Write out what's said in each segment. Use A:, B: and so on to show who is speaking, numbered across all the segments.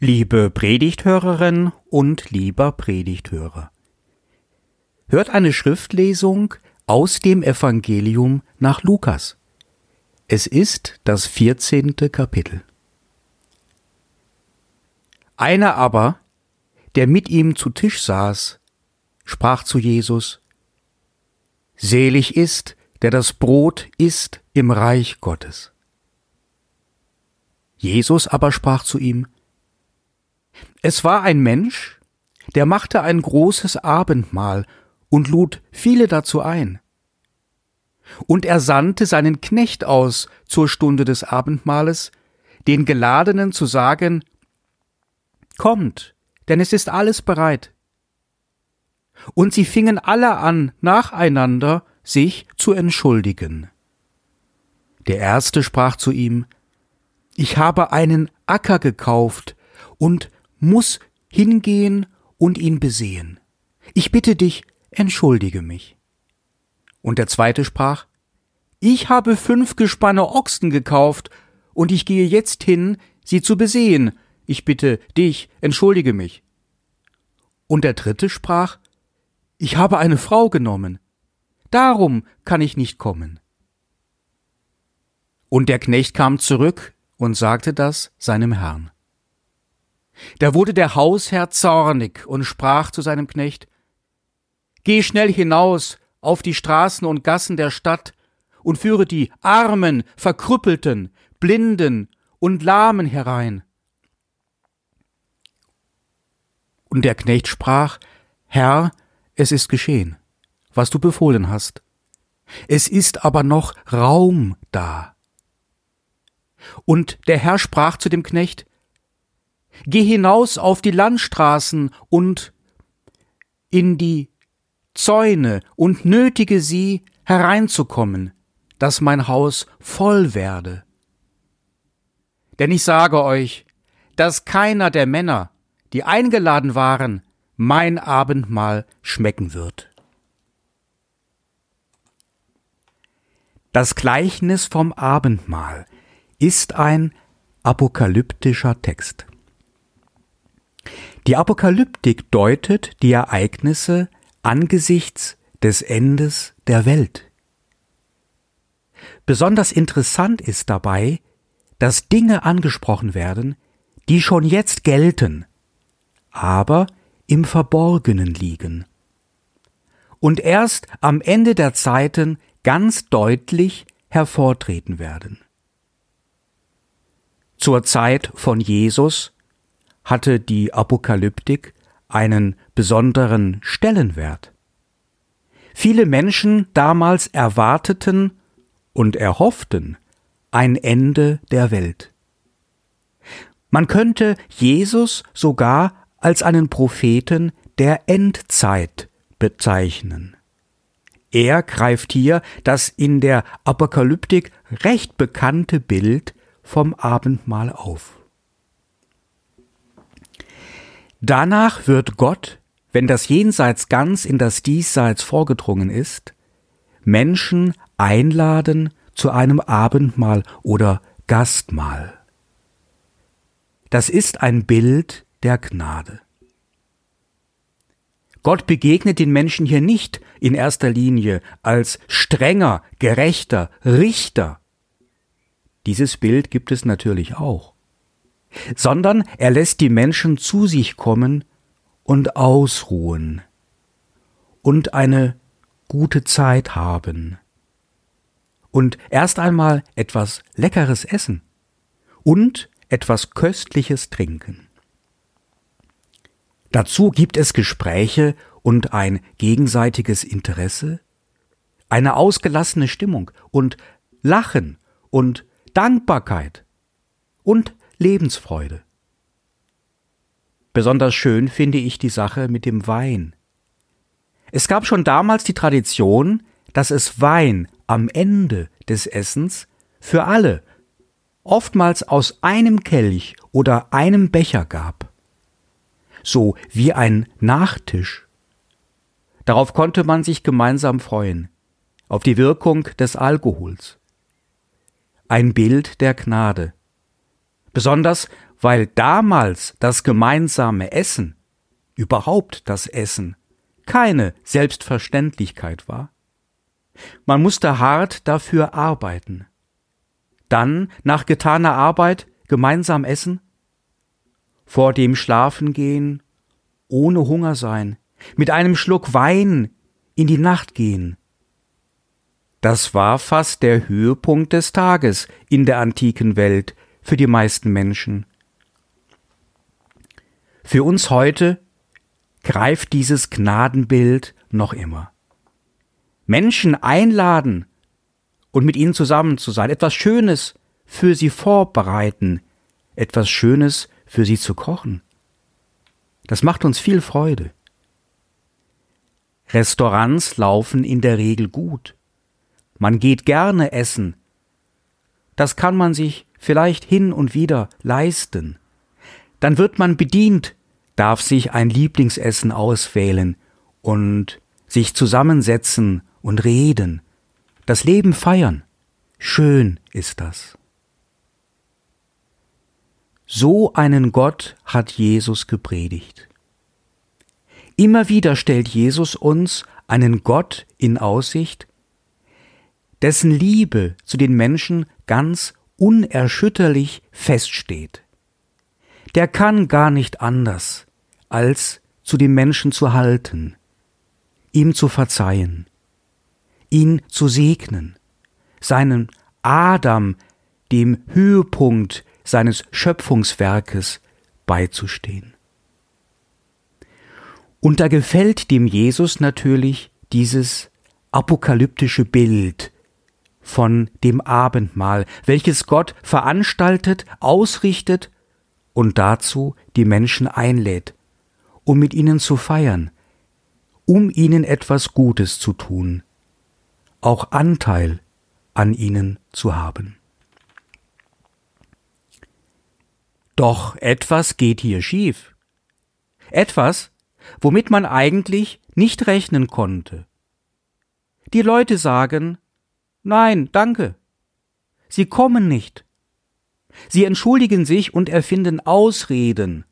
A: Liebe Predigthörerin und lieber Predigthörer. Hört eine Schriftlesung aus dem Evangelium nach Lukas. Es ist das vierzehnte Kapitel. Einer aber, der mit ihm zu Tisch saß, sprach zu Jesus, Selig ist, der das Brot isst im Reich Gottes. Jesus aber sprach zu ihm, es war ein Mensch, der machte ein großes Abendmahl und lud viele dazu ein. Und er sandte seinen Knecht aus zur Stunde des Abendmahles, den Geladenen zu sagen, Kommt, denn es ist alles bereit. Und sie fingen alle an, nacheinander sich zu entschuldigen. Der erste sprach zu ihm, Ich habe einen Acker gekauft und muss hingehen und ihn besehen. Ich bitte dich, entschuldige mich. Und der zweite sprach, Ich habe fünf Gespanne Ochsen gekauft, und ich gehe jetzt hin, sie zu besehen. Ich bitte dich, entschuldige mich. Und der dritte sprach, Ich habe eine Frau genommen, darum kann ich nicht kommen. Und der Knecht kam zurück und sagte das seinem Herrn. Da wurde der Hausherr zornig und sprach zu seinem Knecht Geh schnell hinaus auf die Straßen und Gassen der Stadt und führe die Armen, Verkrüppelten, Blinden und Lahmen herein. Und der Knecht sprach Herr, es ist geschehen, was du befohlen hast. Es ist aber noch Raum da. Und der Herr sprach zu dem Knecht Geh hinaus auf die Landstraßen und in die Zäune und nötige sie hereinzukommen, dass mein Haus voll werde. Denn ich sage euch, dass keiner der Männer, die eingeladen waren, mein Abendmahl schmecken wird. Das Gleichnis vom Abendmahl ist ein apokalyptischer Text. Die Apokalyptik deutet die Ereignisse angesichts des Endes der Welt. Besonders interessant ist dabei, dass Dinge angesprochen werden, die schon jetzt gelten, aber im Verborgenen liegen und erst am Ende der Zeiten ganz deutlich hervortreten werden. Zur Zeit von Jesus hatte die Apokalyptik einen besonderen Stellenwert. Viele Menschen damals erwarteten und erhofften ein Ende der Welt. Man könnte Jesus sogar als einen Propheten der Endzeit bezeichnen. Er greift hier das in der Apokalyptik recht bekannte Bild vom Abendmahl auf. Danach wird Gott, wenn das Jenseits ganz in das Diesseits vorgedrungen ist, Menschen einladen zu einem Abendmahl oder Gastmahl. Das ist ein Bild der Gnade. Gott begegnet den Menschen hier nicht in erster Linie als strenger, gerechter Richter. Dieses Bild gibt es natürlich auch sondern er lässt die Menschen zu sich kommen und ausruhen und eine gute Zeit haben und erst einmal etwas Leckeres essen und etwas Köstliches trinken. Dazu gibt es Gespräche und ein gegenseitiges Interesse, eine ausgelassene Stimmung und Lachen und Dankbarkeit und Lebensfreude. Besonders schön finde ich die Sache mit dem Wein. Es gab schon damals die Tradition, dass es Wein am Ende des Essens für alle, oftmals aus einem Kelch oder einem Becher gab. So wie ein Nachtisch. Darauf konnte man sich gemeinsam freuen, auf die Wirkung des Alkohols. Ein Bild der Gnade, besonders weil damals das gemeinsame Essen, überhaupt das Essen, keine Selbstverständlichkeit war. Man musste hart dafür arbeiten. Dann, nach getaner Arbeit, gemeinsam essen, vor dem Schlafen gehen, ohne Hunger sein, mit einem Schluck Wein in die Nacht gehen. Das war fast der Höhepunkt des Tages in der antiken Welt für die meisten Menschen. Für uns heute greift dieses Gnadenbild noch immer. Menschen einladen und mit ihnen zusammen zu sein, etwas Schönes für sie vorbereiten, etwas Schönes für sie zu kochen. Das macht uns viel Freude. Restaurants laufen in der Regel gut. Man geht gerne essen. Das kann man sich vielleicht hin und wieder leisten. Dann wird man bedient, darf sich ein Lieblingsessen auswählen und sich zusammensetzen und reden, das Leben feiern. Schön ist das. So einen Gott hat Jesus gepredigt. Immer wieder stellt Jesus uns einen Gott in Aussicht, dessen Liebe zu den Menschen ganz unerschütterlich feststeht. Der kann gar nicht anders, als zu dem Menschen zu halten, ihm zu verzeihen, ihn zu segnen, seinen Adam, dem Höhepunkt seines Schöpfungswerkes, beizustehen. Und da gefällt dem Jesus natürlich dieses apokalyptische Bild von dem Abendmahl, welches Gott veranstaltet, ausrichtet und dazu die Menschen einlädt, um mit ihnen zu feiern, um ihnen etwas Gutes zu tun, auch Anteil an ihnen zu haben. Doch etwas geht hier schief. Etwas, womit man eigentlich nicht rechnen konnte. Die Leute sagen Nein, danke. Sie kommen nicht. Sie entschuldigen sich und erfinden Ausreden.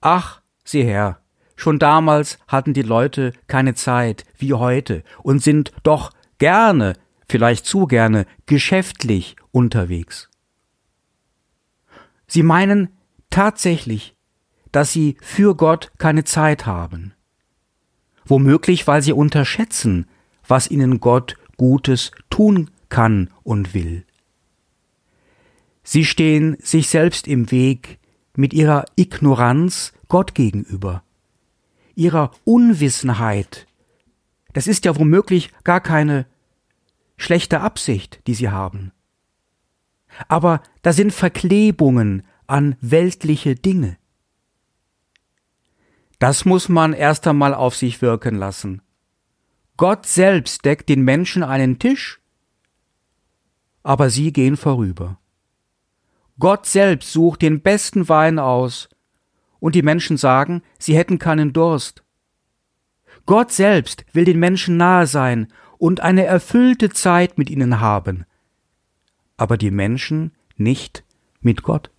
A: Ach, sieh her, Schon damals hatten die Leute keine Zeit wie heute und sind doch gerne, vielleicht zu gerne, geschäftlich unterwegs. Sie meinen tatsächlich, dass sie für Gott keine Zeit haben. Womöglich, weil sie unterschätzen, was ihnen Gott Gutes tun kann und will. Sie stehen sich selbst im Weg mit ihrer Ignoranz Gott gegenüber ihrer Unwissenheit. Das ist ja womöglich gar keine schlechte Absicht, die sie haben. Aber da sind Verklebungen an weltliche Dinge. Das muss man erst einmal auf sich wirken lassen. Gott selbst deckt den Menschen einen Tisch, aber sie gehen vorüber. Gott selbst sucht den besten Wein aus und die Menschen sagen, sie hätten keinen Durst. Gott selbst will den Menschen nahe sein und eine erfüllte Zeit mit ihnen haben, aber die Menschen nicht mit Gott.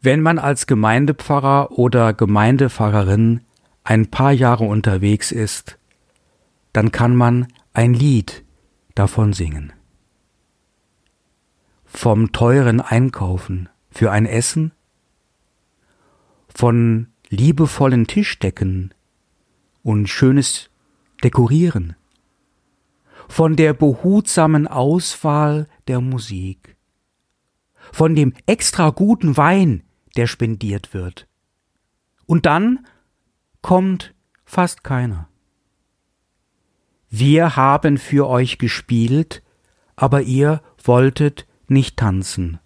A: Wenn man als Gemeindepfarrer oder Gemeindepfarrerin ein paar Jahre unterwegs ist, dann kann man ein Lied davon singen vom teuren Einkaufen für ein Essen, von liebevollen Tischdecken und schönes Dekorieren, von der behutsamen Auswahl der Musik, von dem extra guten Wein, der spendiert wird. Und dann kommt fast keiner. Wir haben für euch gespielt, aber ihr wolltet nicht tanzen.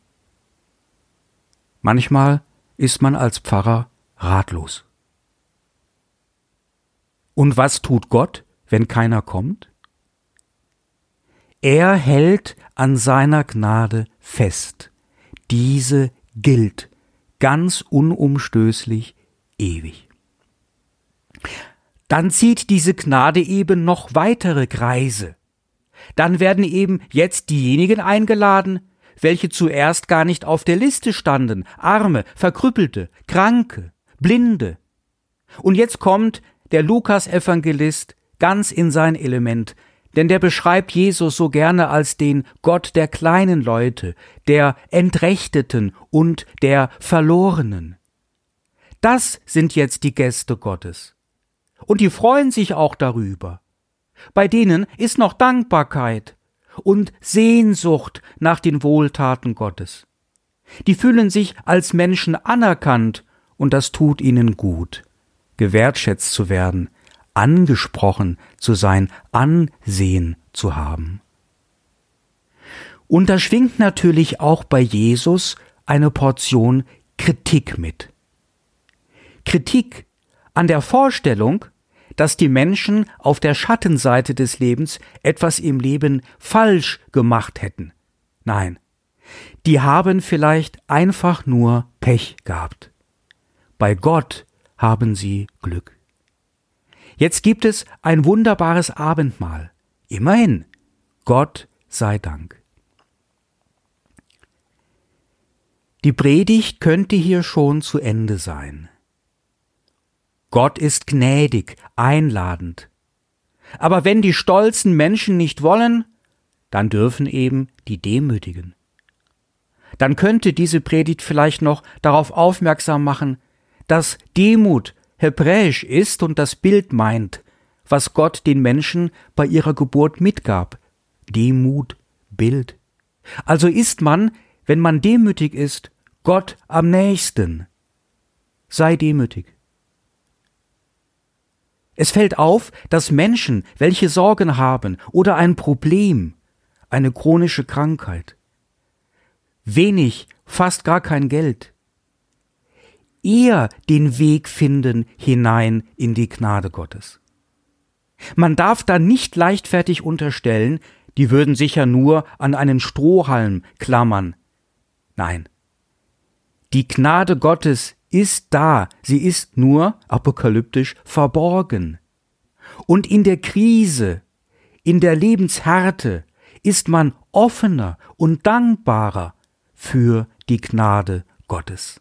A: Manchmal ist man als Pfarrer ratlos. Und was tut Gott, wenn keiner kommt? Er hält an seiner Gnade fest. Diese gilt ganz unumstößlich ewig. Dann zieht diese Gnade eben noch weitere Kreise. dann werden eben jetzt diejenigen eingeladen, welche zuerst gar nicht auf der Liste standen, Arme, Verkrüppelte, Kranke, Blinde. Und jetzt kommt der Lukas-Evangelist ganz in sein Element, denn der beschreibt Jesus so gerne als den Gott der kleinen Leute, der Entrechteten und der Verlorenen. Das sind jetzt die Gäste Gottes. Und die freuen sich auch darüber. Bei denen ist noch Dankbarkeit und Sehnsucht nach den Wohltaten Gottes. Die fühlen sich als Menschen anerkannt und das tut ihnen gut, gewertschätzt zu werden, angesprochen zu sein, Ansehen zu haben. Und da schwingt natürlich auch bei Jesus eine Portion Kritik mit. Kritik an der Vorstellung, dass die Menschen auf der Schattenseite des Lebens etwas im Leben falsch gemacht hätten. Nein, die haben vielleicht einfach nur Pech gehabt. Bei Gott haben sie Glück. Jetzt gibt es ein wunderbares Abendmahl. Immerhin, Gott sei Dank. Die Predigt könnte hier schon zu Ende sein. Gott ist gnädig, einladend. Aber wenn die stolzen Menschen nicht wollen, dann dürfen eben die Demütigen. Dann könnte diese Predigt vielleicht noch darauf aufmerksam machen, dass Demut hebräisch ist und das Bild meint, was Gott den Menschen bei ihrer Geburt mitgab. Demut, Bild. Also ist man, wenn man demütig ist, Gott am nächsten. Sei demütig. Es fällt auf, dass Menschen, welche Sorgen haben oder ein Problem, eine chronische Krankheit, wenig, fast gar kein Geld, eher den Weg finden hinein in die Gnade Gottes. Man darf da nicht leichtfertig unterstellen, die würden sicher nur an einen Strohhalm klammern. Nein. Die Gnade Gottes ist da, sie ist nur apokalyptisch verborgen. Und in der Krise, in der Lebenshärte ist man offener und dankbarer für die Gnade Gottes.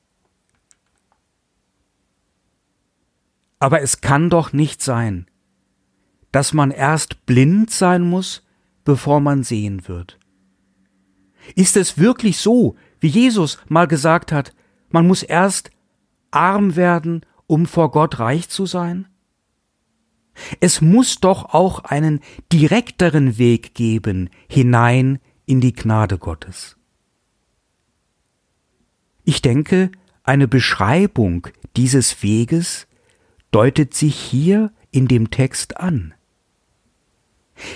A: Aber es kann doch nicht sein, dass man erst blind sein muss, bevor man sehen wird. Ist es wirklich so, wie Jesus mal gesagt hat, man muss erst arm werden, um vor Gott reich zu sein? Es muss doch auch einen direkteren Weg geben hinein in die Gnade Gottes. Ich denke, eine Beschreibung dieses Weges deutet sich hier in dem Text an.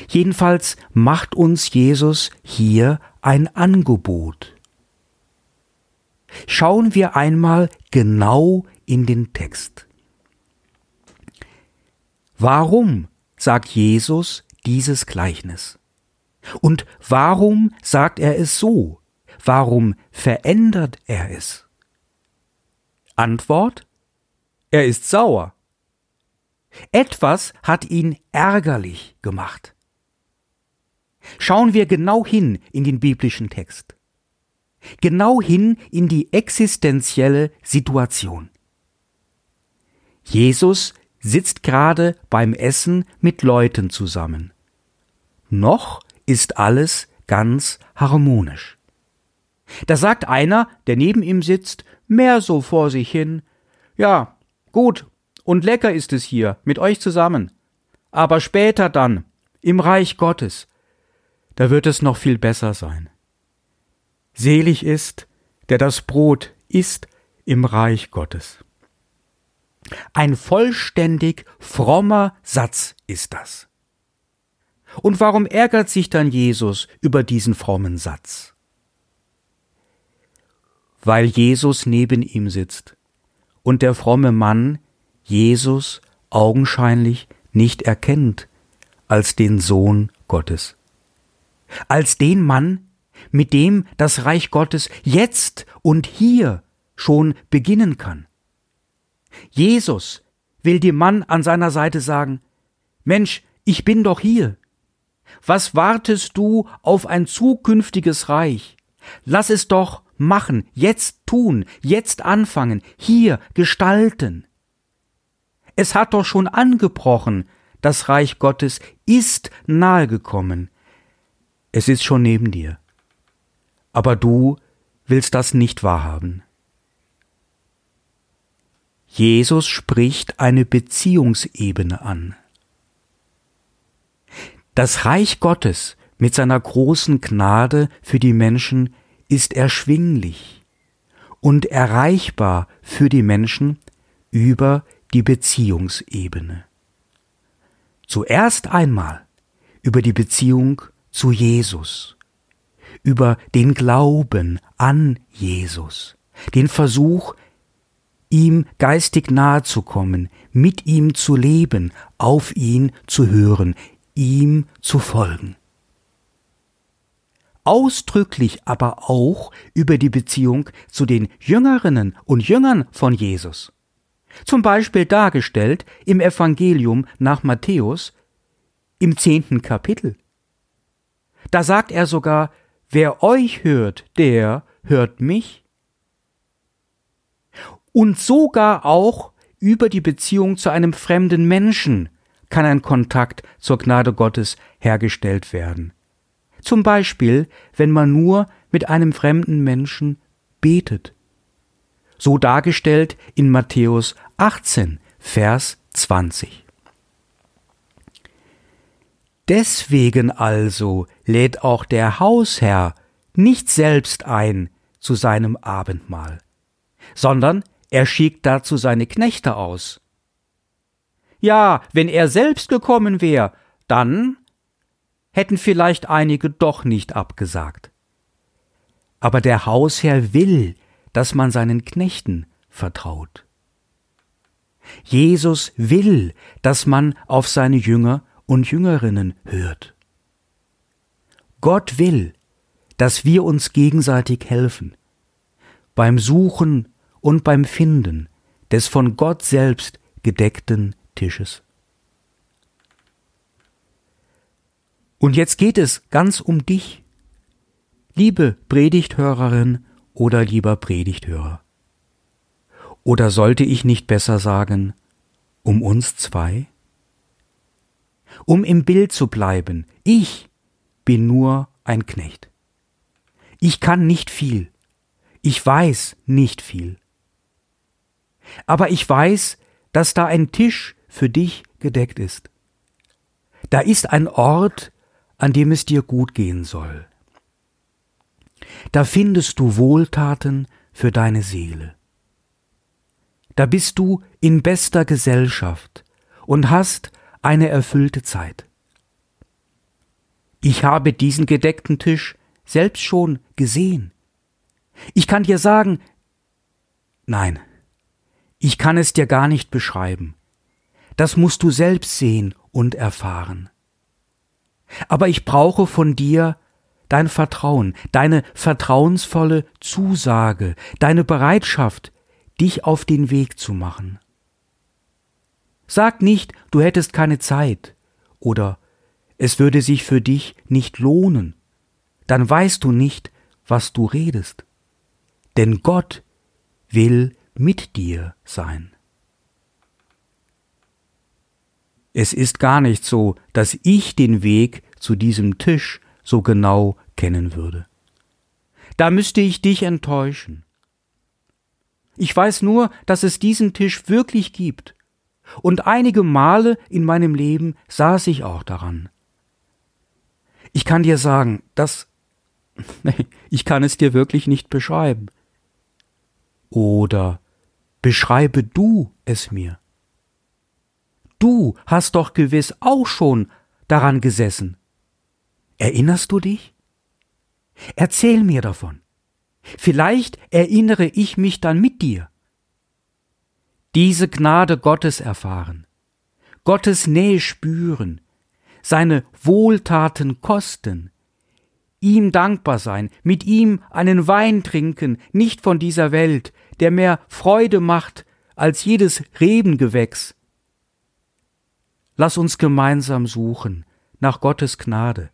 A: Jedenfalls macht uns Jesus hier ein Angebot. Schauen wir einmal genau in den Text. Warum sagt Jesus dieses Gleichnis? Und warum sagt er es so? Warum verändert er es? Antwort Er ist sauer. Etwas hat ihn ärgerlich gemacht. Schauen wir genau hin in den biblischen Text genau hin in die existenzielle Situation. Jesus sitzt gerade beim Essen mit Leuten zusammen. Noch ist alles ganz harmonisch. Da sagt einer, der neben ihm sitzt, mehr so vor sich hin, ja, gut und lecker ist es hier mit euch zusammen. Aber später dann, im Reich Gottes, da wird es noch viel besser sein. Selig ist, der das Brot isst im Reich Gottes. Ein vollständig frommer Satz ist das. Und warum ärgert sich dann Jesus über diesen frommen Satz? Weil Jesus neben ihm sitzt und der fromme Mann Jesus augenscheinlich nicht erkennt als den Sohn Gottes, als den Mann, mit dem das Reich Gottes jetzt und hier schon beginnen kann. Jesus will dem Mann an seiner Seite sagen, Mensch, ich bin doch hier. Was wartest du auf ein zukünftiges Reich? Lass es doch machen, jetzt tun, jetzt anfangen, hier gestalten. Es hat doch schon angebrochen, das Reich Gottes ist nahegekommen. Es ist schon neben dir. Aber du willst das nicht wahrhaben. Jesus spricht eine Beziehungsebene an. Das Reich Gottes mit seiner großen Gnade für die Menschen ist erschwinglich und erreichbar für die Menschen über die Beziehungsebene. Zuerst einmal über die Beziehung zu Jesus, über den Glauben an Jesus, den Versuch, ihm geistig nahe zu kommen, mit ihm zu leben, auf ihn zu hören, ihm zu folgen. Ausdrücklich aber auch über die Beziehung zu den Jüngerinnen und Jüngern von Jesus. Zum Beispiel dargestellt im Evangelium nach Matthäus im zehnten Kapitel. Da sagt er sogar, wer euch hört, der hört mich und sogar auch über die Beziehung zu einem fremden Menschen kann ein Kontakt zur Gnade Gottes hergestellt werden. Zum Beispiel, wenn man nur mit einem fremden Menschen betet. So dargestellt in Matthäus 18, Vers 20. Deswegen also lädt auch der Hausherr nicht selbst ein zu seinem Abendmahl, sondern er schickt dazu seine Knechte aus. Ja, wenn er selbst gekommen wäre, dann hätten vielleicht einige doch nicht abgesagt. Aber der Hausherr will, dass man seinen Knechten vertraut. Jesus will, dass man auf seine Jünger und Jüngerinnen hört. Gott will, dass wir uns gegenseitig helfen, beim Suchen und beim Finden des von Gott selbst gedeckten Tisches. Und jetzt geht es ganz um dich, liebe Predigthörerin oder lieber Predigthörer. Oder sollte ich nicht besser sagen, um uns zwei? Um im Bild zu bleiben, ich bin nur ein Knecht. Ich kann nicht viel. Ich weiß nicht viel. Aber ich weiß, dass da ein Tisch für dich gedeckt ist. Da ist ein Ort, an dem es dir gut gehen soll. Da findest du Wohltaten für deine Seele. Da bist du in bester Gesellschaft und hast eine erfüllte Zeit. Ich habe diesen gedeckten Tisch selbst schon gesehen. Ich kann dir sagen, nein, ich kann es dir gar nicht beschreiben. Das musst du selbst sehen und erfahren. Aber ich brauche von dir dein Vertrauen, deine vertrauensvolle Zusage, deine Bereitschaft, dich auf den Weg zu machen. Sag nicht, du hättest keine Zeit oder es würde sich für dich nicht lohnen, dann weißt du nicht, was du redest. Denn Gott will mit dir sein. Es ist gar nicht so, dass ich den Weg zu diesem Tisch so genau kennen würde. Da müsste ich dich enttäuschen. Ich weiß nur, dass es diesen Tisch wirklich gibt, und einige Male in meinem Leben saß ich auch daran. Ich kann dir sagen, dass ich kann es dir wirklich nicht beschreiben. Oder beschreibe du es mir. Du hast doch gewiss auch schon daran gesessen. Erinnerst du dich? Erzähl mir davon. Vielleicht erinnere ich mich dann mit dir. Diese Gnade Gottes erfahren, Gottes Nähe spüren, seine Wohltaten kosten, ihm dankbar sein, mit ihm einen Wein trinken, nicht von dieser Welt, der mehr Freude macht als jedes Rebengewächs. Lass uns gemeinsam suchen nach Gottes Gnade,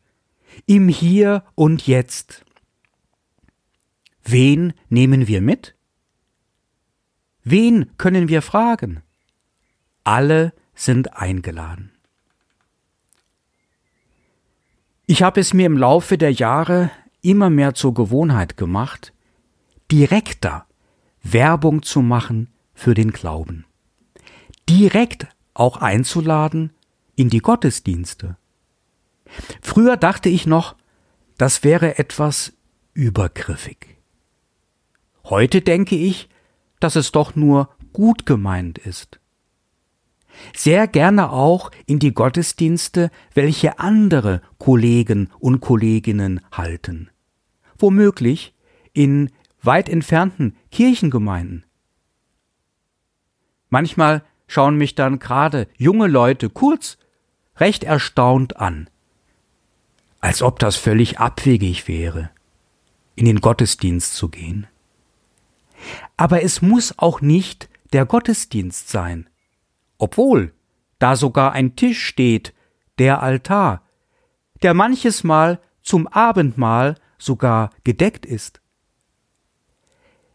A: im Hier und Jetzt. Wen nehmen wir mit? Wen können wir fragen? Alle sind eingeladen. Ich habe es mir im Laufe der Jahre immer mehr zur Gewohnheit gemacht, direkter Werbung zu machen für den Glauben. Direkt auch einzuladen in die Gottesdienste. Früher dachte ich noch, das wäre etwas übergriffig. Heute denke ich, dass es doch nur gut gemeint ist. Sehr gerne auch in die Gottesdienste, welche andere Kollegen und Kolleginnen halten. Womöglich in weit entfernten Kirchengemeinden. Manchmal schauen mich dann gerade junge Leute kurz recht erstaunt an, als ob das völlig abwegig wäre, in den Gottesdienst zu gehen. Aber es muss auch nicht der Gottesdienst sein, obwohl da sogar ein Tisch steht, der Altar, der manches Mal zum Abendmahl sogar gedeckt ist.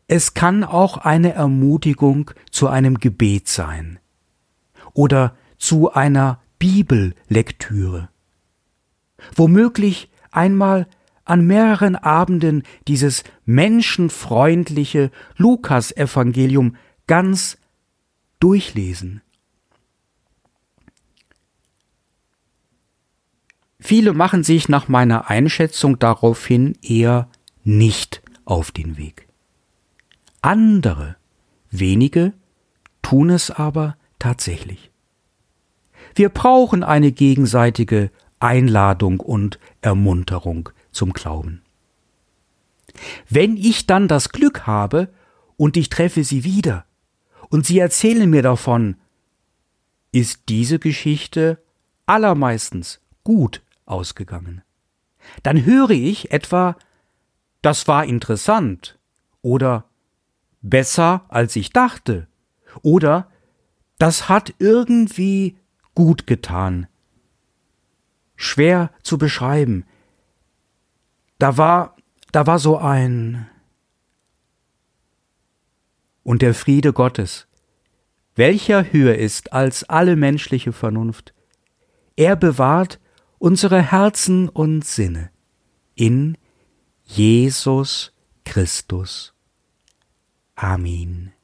A: Es kann auch eine Ermutigung zu einem Gebet sein oder zu einer Bibellektüre. Womöglich einmal an mehreren Abenden dieses menschenfreundliche Lukasevangelium ganz durchlesen. Viele machen sich nach meiner Einschätzung daraufhin eher nicht auf den Weg. Andere, wenige, tun es aber tatsächlich. Wir brauchen eine gegenseitige Einladung und Ermunterung zum Glauben. Wenn ich dann das Glück habe und ich treffe sie wieder und sie erzählen mir davon, ist diese Geschichte allermeistens gut ausgegangen. Dann höre ich etwa, das war interessant oder besser als ich dachte. Oder das hat irgendwie gut getan. Schwer zu beschreiben. Da war, da war so ein. Und der Friede Gottes, welcher höher ist als alle menschliche Vernunft, er bewahrt unsere Herzen und Sinne in Jesus Christus. Amen.